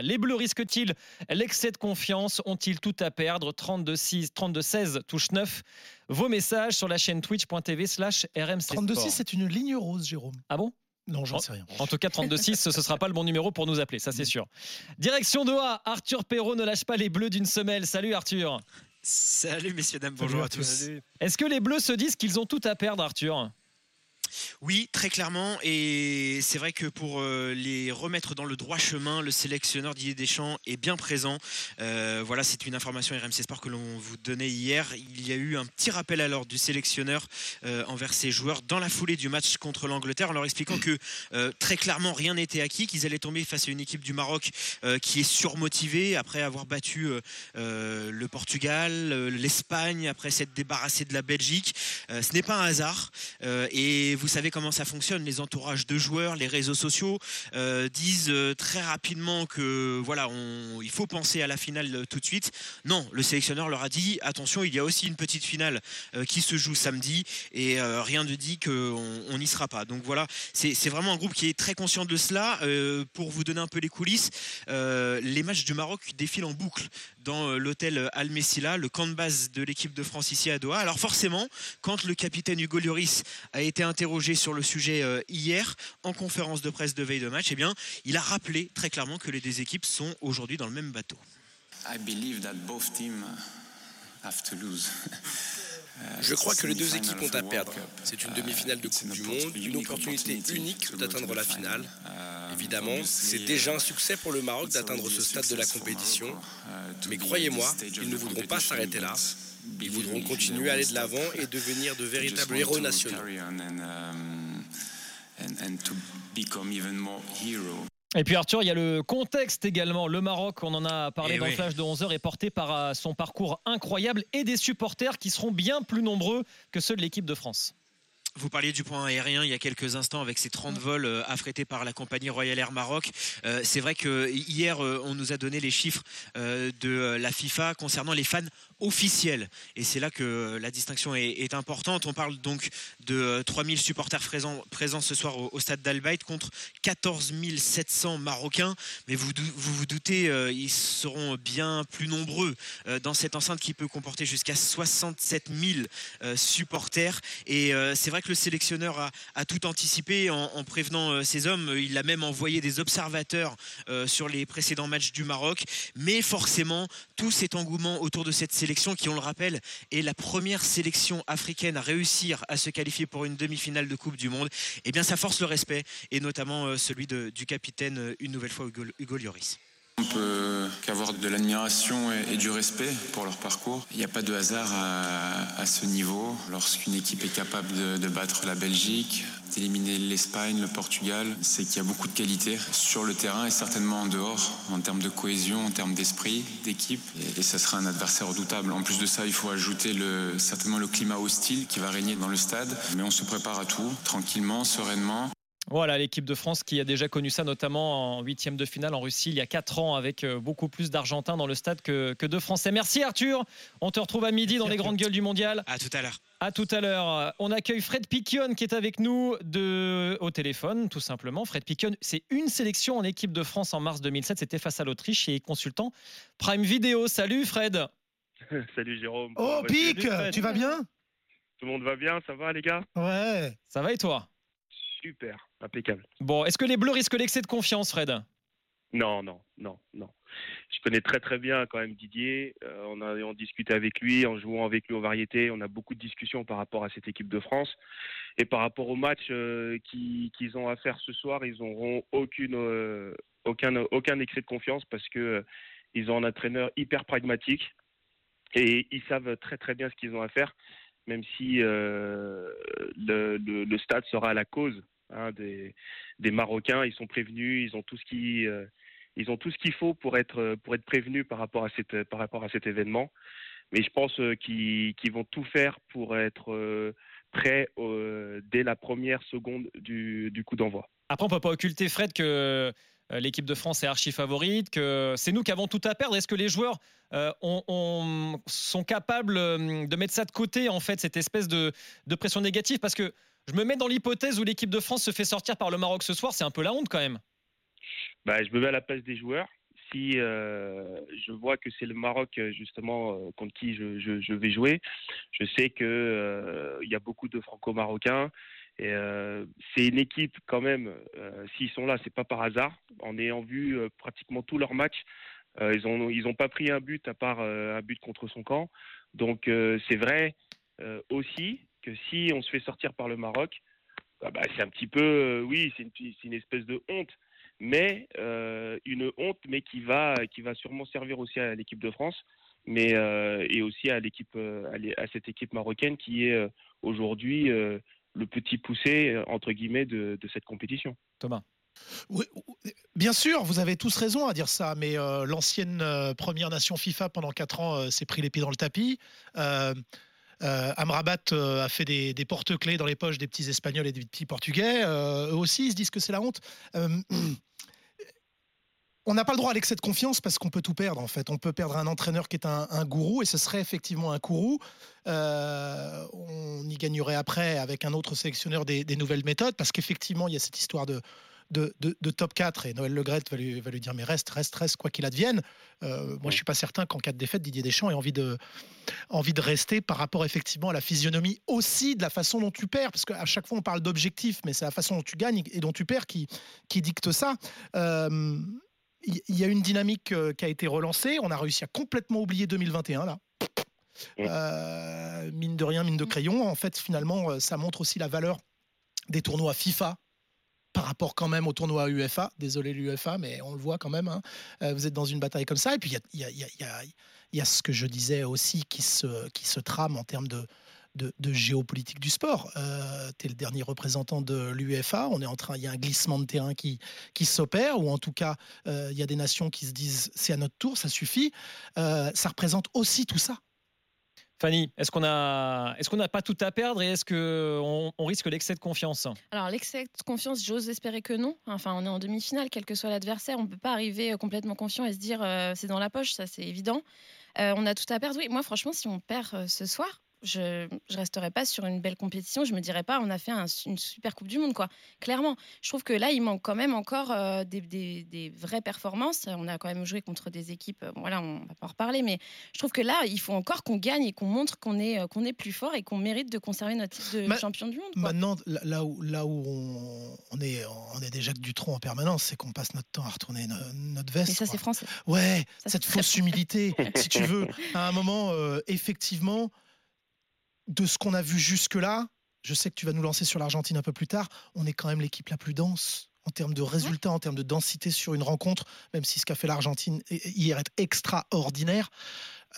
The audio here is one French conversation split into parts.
Les Bleus risquent-ils l'excès de confiance? Ont-ils tout à perdre? 32-6, 32-16, touche 9. Vos messages sur la chaîne twitch.tv slash RMC 32-6, c'est une ligne rose, Jérôme. Ah bon? Non, j'en sais rien. En tout cas, 32-6, ce ne sera pas le bon numéro pour nous appeler, ça c'est sûr. Direction Doha, Arthur Perrault ne lâche pas les bleus d'une semelle. Salut Arthur. Salut messieurs, dames, bonjour à tous. Est-ce que les bleus se disent qu'ils ont tout à perdre, Arthur? Oui, très clairement. Et c'est vrai que pour euh, les remettre dans le droit chemin, le sélectionneur Didier Deschamps est bien présent. Euh, voilà, c'est une information RMC Sport que l'on vous donnait hier. Il y a eu un petit rappel à du sélectionneur euh, envers ses joueurs dans la foulée du match contre l'Angleterre, en leur expliquant que très clairement rien n'était acquis, qu'ils allaient tomber face à une équipe du Maroc qui est surmotivée après avoir battu le Portugal, l'Espagne, après s'être débarrassé de la Belgique. ce n'est pas un hasard. Vous savez comment ça fonctionne. Les entourages de joueurs, les réseaux sociaux euh, disent euh, très rapidement que voilà, il faut penser à la finale euh, tout de suite. Non, le sélectionneur leur a dit attention, il y a aussi une petite finale qui se joue samedi et rien ne dit qu'on n'y sera pas. Donc voilà, c'est vraiment un groupe qui est très conscient de cela. pour vous donner un peu les coulisses, les matchs du Maroc défilent en boucle dans l'hôtel Al Messila, le camp de base de l'équipe de France ici à Doha. Alors forcément, quand le capitaine Hugo Lloris a été interrogé sur le sujet euh, hier en conférence de presse de veille de match, eh bien, il a rappelé très clairement que les deux équipes sont aujourd'hui dans le même bateau. Je crois que les deux équipes ont à perdre. C'est une demi-finale de Coupe du Monde, une opportunité unique d'atteindre la finale. Évidemment, c'est déjà un succès pour le Maroc d'atteindre ce stade de la compétition. Mais croyez-moi, ils ne voudront pas s'arrêter là. Ils voudront continuer à aller de l'avant et devenir de véritables héros nationaux. Et puis Arthur, il y a le contexte également. Le Maroc, on en a parlé eh dans le flash de 11h, est porté par euh, son parcours incroyable et des supporters qui seront bien plus nombreux que ceux de l'équipe de France. Vous parliez du point aérien il y a quelques instants avec ces 30 vols euh, affrétés par la compagnie Royal Air Maroc. Euh, c'est vrai que hier, on nous a donné les chiffres de la FIFA concernant les fans Et c'est là que la distinction est, importante. On parle donc de 3000 supporters présents, présents ce soir au, stade d'Albaït contre 14 700 Marocains. Mais vous vous, doutez, euh, ils seront bien plus nombreux euh, dans cette enceinte qui peut comporter jusqu'à 67 000 euh, supporters. Et c'est vrai que le sélectionneur a, tout anticipé en, en prévenant ces hommes. Il a même envoyé des observateurs sur les précédents matchs du Maroc. Mais forcément, tout cet engouement autour de cette sélection qui, on le rappelle, est la première sélection africaine à réussir à se qualifier pour une demi-finale de Coupe du Monde, eh bien ça force le respect, et notamment euh, celui du capitaine, euh, une nouvelle fois, Hugo, Lloris. On peut qu'avoir de l'admiration et, du respect pour leur parcours. Il n'y a pas de hasard à, ce niveau. Lorsqu'une équipe est capable de battre la Belgique, d'éliminer l'Espagne, le Portugal, c'est qu'il y a beaucoup de qualité sur le terrain et certainement en dehors, en termes de cohésion, en termes d'esprit, d'équipe. Et, ça sera un adversaire redoutable. En plus de ça, il faut ajouter le, certainement le climat hostile qui va régner dans le stade. Mais on se prépare à tout, tranquillement, sereinement. Voilà l'équipe de France qui a déjà connu ça, notamment en huitième de finale en Russie il y a quatre ans, avec euh, beaucoup plus d'Argentins dans le stade que, de Français. Merci Arthur. On te retrouve à midi dans les grandes gueules du mondial. À tout à l'heure. À tout à l'heure. On accueille Fred Piquion qui est avec nous de... au téléphone, tout simplement. Fred Piquion, c'est une sélection en équipe de France en mars 2007. C'était face à l'Autriche et consultant Prime Video. Salut Fred. Salut Jérôme. Oh Pic, tu vas bien Tout le monde va bien, ça va les gars? Ouais. Ça va et toi? Super, impeccable. Bon, est-ce que les Bleus risquent l'excès de confiance, Fred? Non, non, non, non. Je connais très très bien quand même Didier. Euh, on a on discutait avec lui, en jouant avec lui aux variétés. On a beaucoup de discussions par rapport à cette équipe de France et par rapport au match euh, qu'ils ont à faire ce soir. Ils n'auront aucune euh, aucun aucun excès de confiance parce que ils ont un entraîneur hyper pragmatique et ils savent très très bien ce qu'ils ont à faire même si le, le, stade sera à la cause Hein, des, Marocains. Ils sont prévenus, ils ont tout ce qui, euh, ont tout ce qu'il faut pour être pour être prévenus par rapport à cette par rapport à cet événement. Mais je pense euh, qu'ils vont tout faire pour être euh, prêts dès la première seconde du, du coup d'envoi. Après, on peut pas occulter Fred que l'équipe de France est archi favorite, que c'est nous qui avons tout à perdre. Est-ce que les joueurs ont, sont capables de mettre ça de côté, en fait, cette espèce de, de pression négative? Parce que je me mets dans l'hypothèse où l'équipe de France se fait sortir par le Maroc ce soir, c'est un peu la honte quand même. Bah, je me mets à la place des joueurs. si je vois que c'est le Maroc justement contre qui je, vais jouer, je sais que il y a beaucoup de Franco-Marocains. Et c'est une équipe quand même. S'ils sont là, c'est pas par hasard. En ayant vu pratiquement tous leurs matchs, ils ont ils ont pas pris un but à part un but contre son camp. Donc c'est vrai aussi que si on se fait sortir par le Maroc, ah bah, c'est un petit peu, oui, c'est une, une, espèce de honte mais euh, une honte, mais qui va, qui va sûrement servir aussi à l'équipe de France, mais euh, et aussi à l'équipe, euh, à cette équipe marocaine qui est aujourd'hui le petit poussé entre guillemets de, cette compétition. Thomas. Oui, bien sûr, vous avez tous raison à dire ça, mais l'ancienne première nation FIFA pendant 4 ans s'est pris les pieds dans le tapis. Amrabat a fait des, porte-clés dans les poches des petits Espagnols et des petits Portugais. eux aussi, ils se disent que c'est la honte. on n'a pas le droit à l'excès de confiance parce qu'on peut tout perdre en fait. On peut perdre un entraîneur qui est un, gourou et ce serait effectivement un gourou. Euh, on y gagnerait après avec un autre sélectionneur des, nouvelles méthodes parce qu'effectivement il y a cette histoire de, de, top 4 et Noël Legrette va lui, va lui dire mais reste, reste, reste quoi qu'il advienne. Euh, moi je suis pas certain qu'en cas de défaite Didier Deschamps ait envie de, envie de rester par rapport effectivement à la physionomie aussi de la façon dont tu perds parce qu'à chaque fois on parle d'objectif mais c'est la façon dont tu gagnes et dont tu perds qui, qui dicte ça. Euh, il y a une dynamique euh, qui a été relancée. On a réussi à complètement oublier 2021 là. Euh, mine de rien, mine de crayon. En fait, finalement, ça montre aussi la valeur des tournois FIFA par rapport quand même au tournoi UEFA. Désolé l'UEFA, mais on le voit quand même. Hein. vous êtes dans une bataille comme ça. Et puis il y a, ce que je disais aussi qui se, trame en termes de, géopolitique du sport. Euh, tu es le dernier représentant de l'UEFA. On est en train, il y a un glissement de terrain qui, qui s'opère, ou en tout cas, euh, il y a des nations qui se disent c'est à notre tour, ça suffit. Euh, ça représente aussi tout ça. Fanny, est-ce qu'on n'a pas tout à perdre et est-ce qu'on on risque l'excès de confiance? Alors l'excès de confiance, j'ose espérer que non. Enfin, on est en demi-finale, quel que soit l'adversaire, on ne peut pas arriver complètement confiant et se dire c'est dans la poche, ça c'est évident. on a tout à perdre. Oui, moi franchement, si on perd ce soir, je ne resterai pas sur une belle compétition. Je me dirais pas, on a fait une super Coupe du Monde, quoi. Clairement, je trouve que là, il manque quand même encore euh, des, vraies performances. On a quand même joué contre des équipes, euh, voilà, on va pas en reparler, mais je trouve que là, il faut encore qu'on gagne et qu'on montre qu'on est, euh, qu'on est plus fort et qu'on mérite de conserver notre titre de champion du monde. Maintenant, là où, là où on, est, on est déjà du tronc en permanence, c'est qu'on passe notre temps à retourner notre veste. Et ça, c'est français. Ouais, cette fausse humilité, si tu veux. À un moment, effectivement, de ce qu'on a vu jusque-là, je sais que tu vas nous lancer sur l'Argentine un peu plus tard, on est quand même l'équipe la plus dense en termes de résultats, en termes de densité sur une rencontre, même si ce qu'a fait l'Argentine hier est extraordinaire.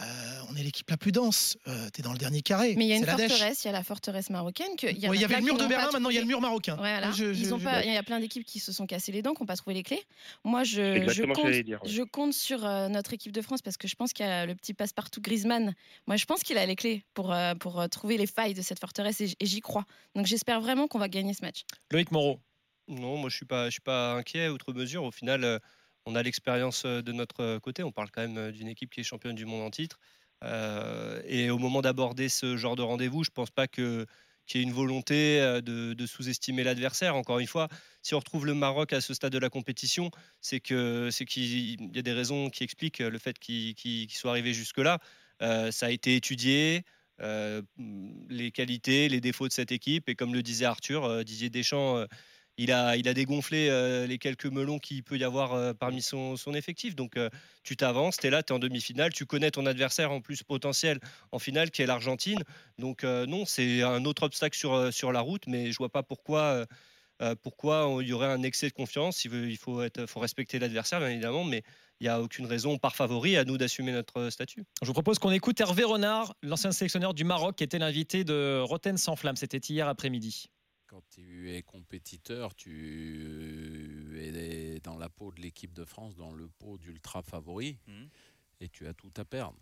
Euh, on est l'équipe la plus dense. Euh, tu es dans le dernier carré. Mais il y a une forteresse, il y a la forteresse marocaine. il y, avait le mur de Berlin, maintenant il y a le mur marocain. il y a plein d'équipes qui se sont cassées les dents, qui n'ont pas trouvé les clés. Moi, je, compte, sur euh, notre équipe de France parce que je pense qu'il y a le petit passe-partout Griezmann. Moi, je pense qu'il a les clés pour, pour trouver les failles de cette forteresse et, j'y crois. Donc j'espère vraiment qu'on va gagner ce match. Loïc Moreau. Non, moi je suis pas, je suis pas inquiet outre mesure. Au final, on a l'expérience de notre côté. On parle quand même d'une équipe qui est championne du monde en titre. et au moment d'aborder ce genre de rendez-vous, je ne pense pas qu'il y ait une volonté de, sous-estimer l'adversaire. Encore une fois, si on retrouve le Maroc à ce stade de la compétition, c'est qu'il y a des raisons qui expliquent le fait qu'il soit arrivé jusque-là. ça a été étudié, les qualités, les défauts de cette équipe, et comme le disait Arthur, Didier Deschamps il a, dégonflé euh, les quelques melons qu'il peut y avoir euh, parmi son, effectif. Donc euh, tu t'avances, tu es là, tu es en demi-finale, tu connais ton adversaire en plus potentiel en finale qui est l'Argentine. Donc non, c'est un autre obstacle sur, la route, mais je vois pas pourquoi, il y aurait un excès de confiance. Il, faut respecter l'adversaire, bien évidemment, mais il n'y a aucune raison par favori à nous d'assumer notre statut. Je vous propose qu'on écoute Hervé Renard, l'ancien sélectionneur du Maroc, qui était l'invité de Roten sans flamme. C'était hier après-midi quand tu es compétiteur, tu es dans la peau de l'équipe de France, dans le pot d'ultra favori, mhm. et tu as tout à perdre.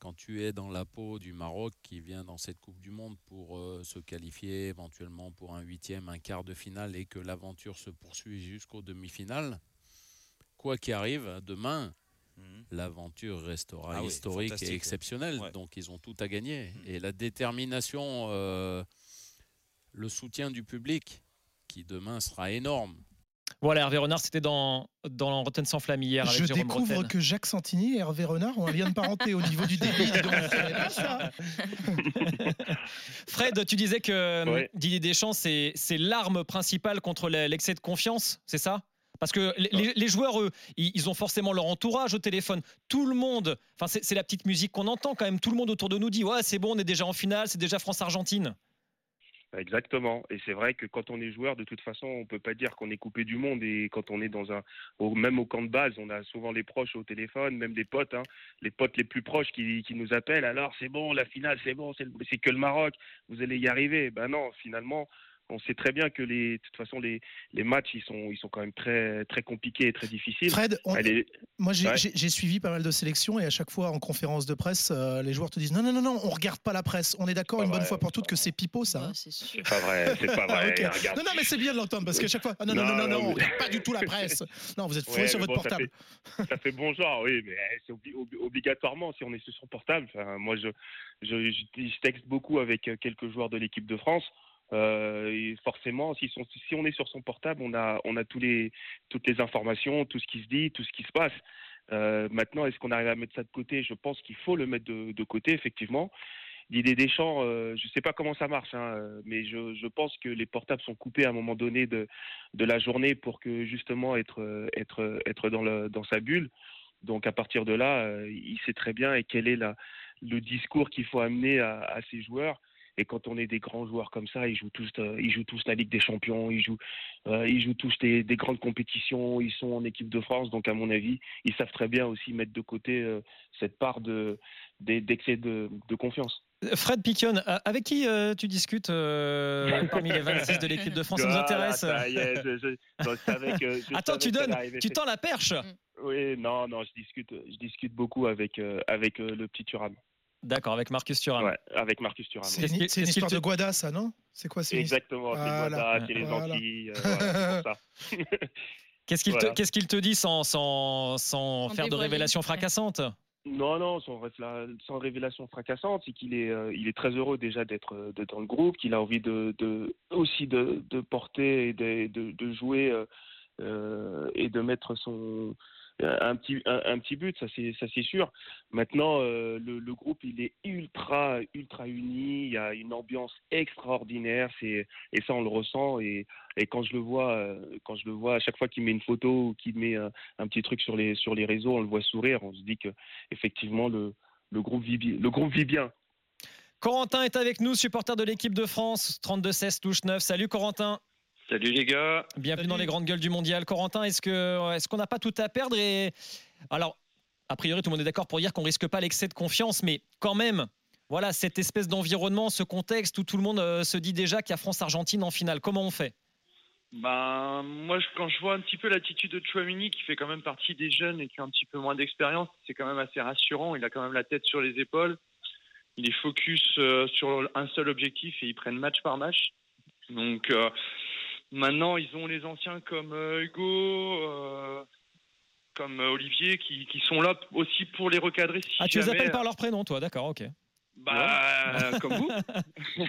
Quand tu es dans la peau du Maroc qui vient dans cette Coupe du Monde pour euh, se qualifier éventuellement pour un huitième, un quart de finale et que l'aventure se poursuit jusqu'aux demi-finales, quoi qu'il arrive, demain, mhm. l'aventure restera ah historique et exceptionnelle. Donc ils ont tout à gagner. Mhm. Et la détermination... Euh, le soutien du public qui demain sera énorme. Voilà, Hervé Renard, c'était dans, dans Rotten sans flamme hier. Je découvre que Jacques Santini et Hervé Renard ont un lien de parenté au niveau du débit. Fred, tu disais que Didier Deschamps, c'est l'arme principale contre l'excès de confiance, c'est ça? Parce que les, joueurs, eux, ils ont forcément leur entourage au téléphone. Tout le monde, enfin, c'est la petite musique qu'on entend quand même. Tout le monde autour de nous dit Ouais, c'est bon, on est déjà en finale, c'est déjà France-Argentine. Exactement. Et c'est vrai que quand on est joueur, de toute façon, on peut pas dire qu'on est coupé du monde. Et quand on est dans un, même au camp de base, on a souvent les proches au téléphone, même des potes, hein, les potes les plus proches qui, qui nous appellent. Alors c'est bon, la finale, c'est bon, c'est que le Maroc, vous allez y arriver. Ben non, finalement, on sait très bien que les, de toute façon les, les matchs ils sont, ils sont quand même très, très compliqués et très difficiles. Fred, moi j'ai suivi pas mal de sélections et à chaque fois en conférence de presse, euh, les joueurs te disent non non non non, on regarde pas la presse. On est d'accord une bonne fois pour toutes que c'est pipeau ça. Hein c'est pas vrai, c'est pas vrai. Non non mais c'est bien de l'entendre parce qu'à chaque fois ah, non, non non non non, on regarde pas du tout la presse. Non vous êtes fouillé sur votre portable. Ça fait, bon genre oui mais eh, c'est obligatoirement si on est sur son portable. moi je, je, je texte beaucoup avec euh, quelques joueurs de l'équipe de France. Euh, forcément, si, on est sur son portable, on a, toutes les informations, tout ce qui se dit, tout ce qui se passe. Euh, maintenant, est-ce qu'on arrive à mettre ça de côté? Je pense qu'il faut le mettre de, côté, effectivement. L'idée des champs, euh, je ne sais pas comment ça marche, hein, mais je, pense que les portables sont coupés à un moment donné de, la journée pour que justement être, dans, sa bulle. Donc à partir de là, il sait très bien et quel est le discours qu'il faut amener à, à ses joueurs. Et quand on est des grands joueurs comme ça, ils jouent tous, euh, ils jouent tous la Ligue des Champions, ils jouent, euh, ils jouent tous des, grandes compétitions, ils sont en équipe de France. Donc, à mon avis, ils savent très bien aussi mettre de côté euh, cette part de, d'excès de, confiance. Fred Piquion, avec qui tu discutes parmi les 26 de l'équipe de France? Ça nous intéresse. Attends, tu donnes, tu tends la perche. Oui, non, non, je discute, je discute beaucoup avec, avec le petit Thuram. D'accord, avec Marcus Thuram. Ouais, avec Marcus Thuram. C'est une, histoire de Guada, ça, non? C'est quoi Exactement, c'est Guada, c'est les Antilles. Euh, Qu'est-ce qu'il te, qu te, dit sans, sans, sans faire de révélations fracassantes? Non, non, sans, sans révélation fracassante, c'est qu'il est, euh, il est très heureux déjà d'être dans le groupe, qu'il a envie de, de aussi de, de, porter et de, de jouer euh, et de mettre son, un petit, but, ça c'est, sûr. Maintenant, euh, le, groupe il est ultra, ultra uni. Il y a une ambiance extraordinaire. C'est, et ça on le ressent. Et, quand je le vois, euh, quand je le vois, à chaque fois qu'il met une photo ou qu'il met un, petit truc sur les, sur les réseaux, on le voit sourire. On se dit que effectivement le, le groupe vit, le groupe vit bien. Corentin est avec nous, supporter de l'équipe de France, 32-16, touche 9. Salut Corentin. Salut les gars. Bienvenue dans les grandes gueules du mondial. Corentin, est-ce que est-ce qu'on n'a pas tout à perdre et alors a priori tout le monde est d'accord pour dire qu'on risque pas l'excès de confiance, mais quand même. Voilà, cette espèce d'environnement, ce contexte où tout le monde euh, se dit déjà qu'il y a France-Argentine en finale. Comment on fait? Ben, moi, quand je vois un petit peu l'attitude de Chouamini, qui fait quand même partie des jeunes et qui a un petit peu moins d'expérience, c'est quand même assez rassurant. Il a quand même la tête sur les épaules. Il est focus euh, sur un seul objectif et ils prennent match par match. Donc, euh, Maintenant, ils ont les anciens comme euh, Hugo, euh, comme euh, Olivier, qui, qui, sont là aussi pour les recadrer. ah, tu les appelles par leur prénom, toi, d'accord, ok. Bah, comme vous.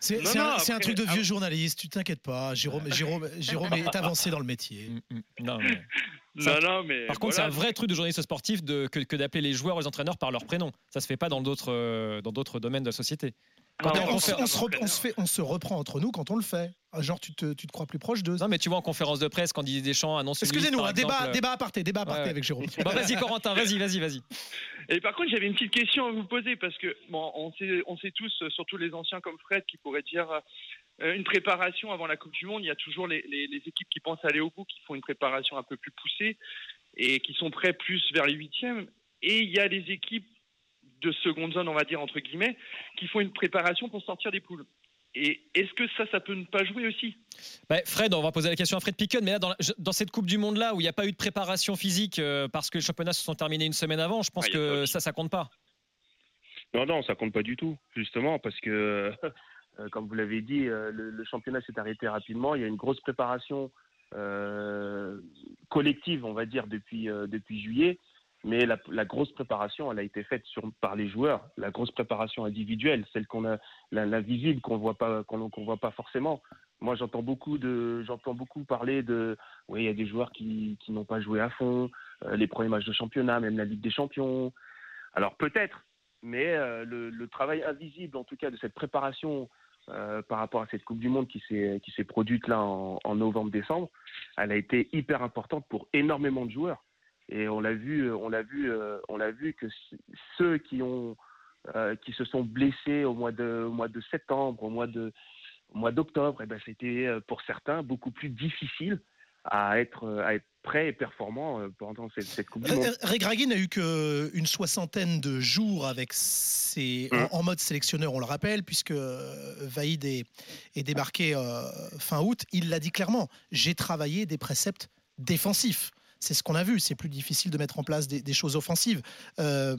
c'est c'est C'est un, un, truc de vieux journaliste, tu t'inquiètes pas. Jérôme, Jérôme, Jérôme est avancé dans le métier. Mm, mm. Non, mais... Non, non, mais Par contre, c'est un vrai truc de journaliste sportif de, que, que d'appeler les joueurs et les entraîneurs par leur prénom. Ça se fait pas dans d'autres, dans d'autres domaines de la société on, se reprend entre nous quand on le fait. Ah, genre, tu te, tu te crois plus proche d'eux. Non, mais tu vois, en conférence de presse, quand Didier Deschamps annonce. Excusez-nous, un débat, débat aparté, débat aparté avec Jérôme. vas-y, Corentin, vas-y, vas-y, vas-y. Et par contre, j'avais une petite question à vous poser parce que, bon, on sait, on sait tous, surtout les anciens comme Fred, qui pourraient dire euh, une préparation avant la Coupe du Monde. Il y a toujours les, les, les, équipes qui pensent aller au bout, qui font une préparation un peu plus poussée et qui sont prêts plus vers les huitièmes. Et il y a les équipes de seconde zone, on va dire, entre guillemets, qui font une préparation pour sortir des poules. Et est-ce que ça, ça peut ne pas jouer aussi? Bah, Fred, on va poser la question à Fred Picken, mais là, dans, cette Coupe du Monde-là, où il n'y a pas eu de préparation physique euh, parce que les championnats se sont terminés une semaine avant, je pense ah, que ça, ça compte pas. Non, non, ça compte pas du tout, justement, parce que, euh, comme vous l'avez dit, euh, le, championnat s'est arrêté rapidement. Il y a une grosse préparation collective, on va dire, depuis, depuis juillet. Mais la, grosse préparation, elle a été faite sur, par les joueurs. La grosse préparation individuelle, celle qu'on a, la, visible qu'on voit pas, qu'on voit pas forcément. moi, j'entends beaucoup beaucoup parler de, oui, il y a des joueurs qui, qui n'ont pas joué à fond, euh, les premiers matchs de championnat, même la Ligue des Champions. Alors peut-être, mais euh, le, travail invisible, en tout cas, de cette préparation euh, par rapport à cette Coupe du Monde qui s'est produite là en, novembre-décembre, elle a été hyper importante pour énormément de joueurs. Et on l'a vu, on l'a vu, on l'a vu que ceux qui ont qui se sont blessés au mois de, au mois de septembre, au mois de, au mois d'octobre, eh ben, c'était euh, pour certains beaucoup plus difficile à être, euh, à être prêt et performant euh, pendant cette, cette Coupe du Monde. Regragui n'a eu qu'une soixantaine de jours avec ses, mmh. en, mode sélectionneur, on le rappelle, puisque Vaïd est, est débarqué fin août. Il l'a dit clairement, j'ai travaillé des préceptes défensifs c'est ce qu'on a vu. C'est plus difficile de mettre en place des, choses offensives. Euh,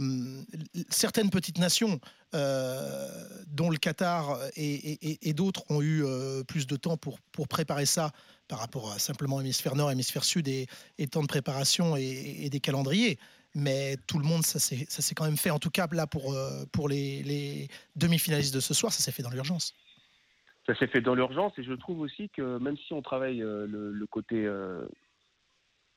certaines petites nations, euh, dont le Qatar et, d'autres, ont eu euh, plus de temps pour, préparer ça par rapport à simplement hémisphère nord, hémisphère sud et, temps de préparation et, des calendriers. Mais tout le monde, ça s'est quand même fait. En tout cas, là, pour les, demi-finalistes de ce soir, ça s'est fait dans l'urgence ça s'est fait dans l'urgence et je trouve aussi que même si on travaille le, côté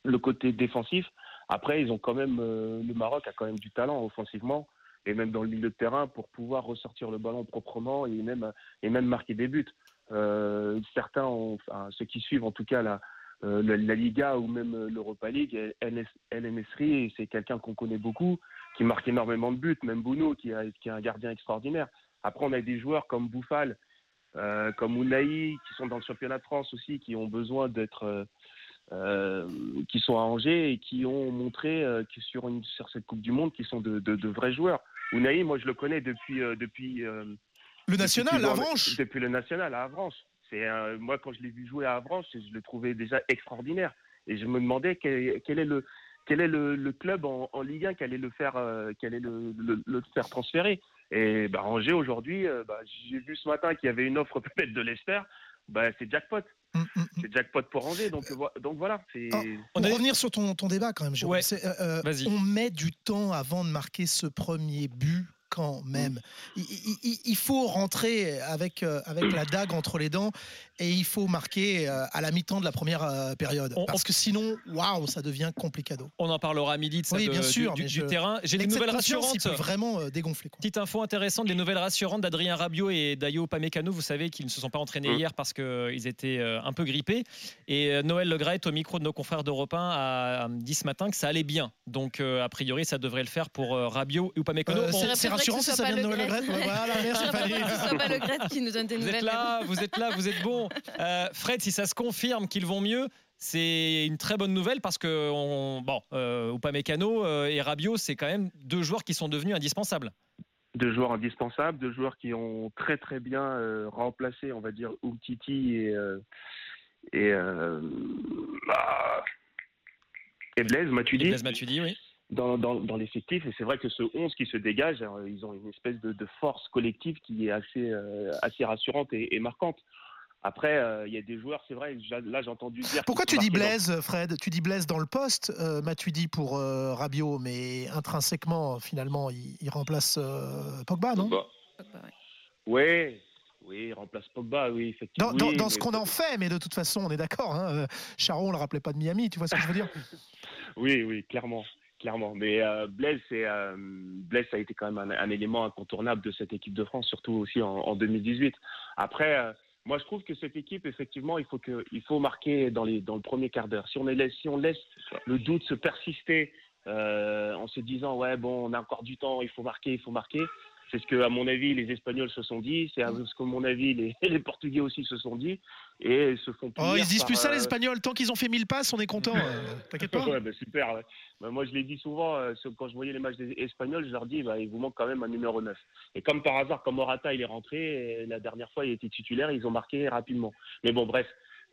le côté défensif. Après, ils ont quand même, euh, le Maroc a quand même du talent offensivement et même dans le milieu de terrain pour pouvoir ressortir le ballon proprement et même, et même marquer des buts. Euh, certains, ceux qui suivent en tout cas la, euh, la, Liga ou même l'Europa League, El Nesri, c'est quelqu'un qu'on connaît beaucoup, qui marque énormément de buts, même Bouno, qui, a, qui est un gardien extraordinaire. Après, on a des joueurs comme Bouffal, comme Ounaï, qui sont dans le championnat de France aussi, qui ont besoin d'être euh, qui sont à Angers et qui ont montré euh, que sur, une, sur cette Coupe du Monde qu'ils sont de, de, de, vrais joueurs. Ounaï, moi je le connais depuis euh, depuis le national à Avranches. Depuis le national à Avranches. C'est moi quand je l'ai vu jouer à Avranches, je le trouvais déjà extraordinaire et je me demandais quel, quel est le quel est le, le club en, en, Ligue 1 qui allait le faire quel est le, le, le, faire transférer. Et bah, Angers aujourd'hui, bah, j'ai vu ce matin qu'il y avait une offre peut-être de l'Esther. Bah, c'est jackpot. Mm, mm, mm. C'est jackpot pour ranger, donc, donc voilà. Oh, on va revenir sur ton, ton débat quand même. Ouais. Euh, euh, on met du temps avant de marquer ce premier but quand même. Il, faut rentrer avec, euh, avec la dague entre les dents et il faut marquer euh, à la mi-temps de la première euh, période. parce que sinon, waouh, ça devient complicado. On en parlera à midi de ça, bien sûr, du, terrain. J'ai des nouvelles rassurantes. Vraiment dégonfler. Petite info intéressante, des nouvelles rassurantes d'Adrien Rabiot et d'Ayo Pamecano. Vous savez qu'ils ne se sont pas entraînés mmh. hier parce qu'ils étaient un peu grippés. Et Noël Legret, au micro de nos confrères d'Europe 1, a dit ce matin que ça allait bien. Donc, a priori, ça devrait le faire pour Rabiot et Upamecano rassurant ça vient de Noël Le Voilà, merci pas qui nous donne des nouvelles. Vous êtes là, vous êtes là, vous êtes bon. Euh, Fred, si ça se confirme qu'ils vont mieux, c'est une très bonne nouvelle parce que on, bon, euh, Upamecano euh, et Rabiot, c'est quand même deux joueurs qui sont devenus indispensables. Deux joueurs indispensables, deux joueurs qui ont très très bien euh, remplacé, on va dire, Umtiti et et, bah, et Blaise Matuidi. Blaise Matuidi, oui dans, dans, dans l'effectif. Et c'est vrai que ce 11 qui se dégage, euh, ils ont une espèce de, de force collective qui est assez, euh, assez rassurante et, et marquante. Après, euh, il y a des joueurs, c'est vrai, là j'ai entendu dire. Pourquoi tu dis Blaise, Fred? Tu dis Blaise dans le poste, euh, dit pour euh, Rabiot, mais intrinsèquement, finalement, il, il remplace Pogba, non? Pogba. Oui, oui, il remplace Pogba, oui, effectivement. Dans, dans, ce qu'on en fait, mais de toute façon, on est d'accord. Hein, Charon, on le rappelait pas de Miami, tu vois ce que je veux dire? Oui, oui, clairement clairement. Mais euh, Blaise, euh, ça a été quand même un, élément incontournable de cette équipe de France, surtout aussi en, 2018. Après, euh, moi, je trouve que cette équipe, effectivement, il faut que, faut marquer dans les, dans le premier quart d'heure. Si si on laisse le doute se persister en se disant, ouais, bon, on a encore du temps, il faut marquer, il faut marquer. C'est ce que, à mon avis, les Espagnols se sont dit. C'est ce que, à mon avis, les, les, Portugais aussi se sont dit. Et se font Oh, ils disent plus ça, les euh, Espagnols. Tant qu'ils ont fait 1000 passes, on est content. Euh, t'inquiète pas. ouais, bah, super. Bah, moi, je l'ai dit souvent. Euh, quand je voyais les matchs des Espagnols, je leur dis bah, il vous manque quand même un numéro 9. Et comme par hasard, comme Morata, il est rentré, la dernière fois, il était titulaire, ils ont marqué rapidement. Mais bon, bref,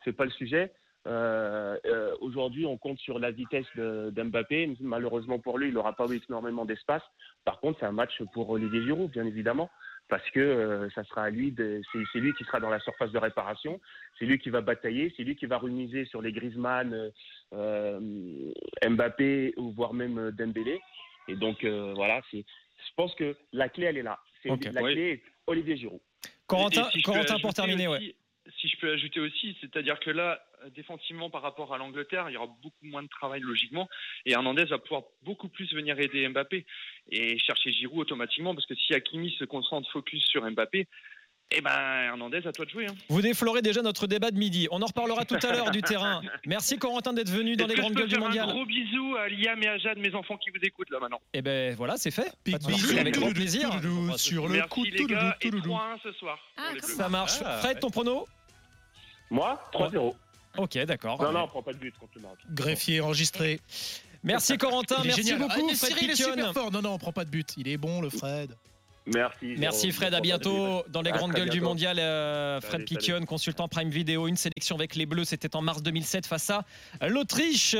c'est pas le sujet. Euh, euh, Aujourd'hui, on compte sur la vitesse d'Mbappé. Malheureusement pour lui, il n'aura pas eu énormément d'espace. Par contre, c'est un match pour Olivier Giroud, bien évidemment, parce que euh, ça sera à lui. C'est lui qui sera dans la surface de réparation. C'est lui qui va batailler. C'est lui qui va remiser sur les Griezmann, euh, Mbappé ou voire même Dembélé. Et donc voilà, je pense que la clé, elle est là. La clé est Olivier Giroud. Corentin, pour terminer, ouais si je peux ajouter aussi, c'est-à-dire que là, défensivement par rapport à l'Angleterre, il y aura beaucoup moins de travail logiquement, et Hernandez va pouvoir beaucoup plus venir aider Mbappé et chercher Giroud automatiquement, parce que si Hakimi se concentre focus sur Mbappé, eh ben, Hernandez, à toi de jouer. Hein. Vous déflorez déjà notre débat de midi. On en reparlera tout à l'heure du terrain. Merci Corentin d'être venu dans les grandes gueules du mondial. Un gros bisou à Liam et à Jade, mes enfants qui vous écoutent là maintenant. Eh ben voilà, c'est fait. Big bisous avec grand plaisir. Sur le coup, les gars, et 3-1 ce soir. Ah, Ça marche. Ah, Fred, ton prono? Moi, 3-0. Ok, d'accord. Non, non, on prend pas de but contre le Maroc. Greffier enregistré. Merci Corentin, merci génial. beaucoup Ah, Fred Cyril est super fort. Non, non, on prend pas de but. Il est bon, le Fred. Merci. Merci Jérôme. Fred, à bientôt dans les À grandes gueules du mondial. Euh, Fred Piquion, consultant Prime Video, une sélection avec les Bleus, c'était en mars 2007 face à l'Autriche.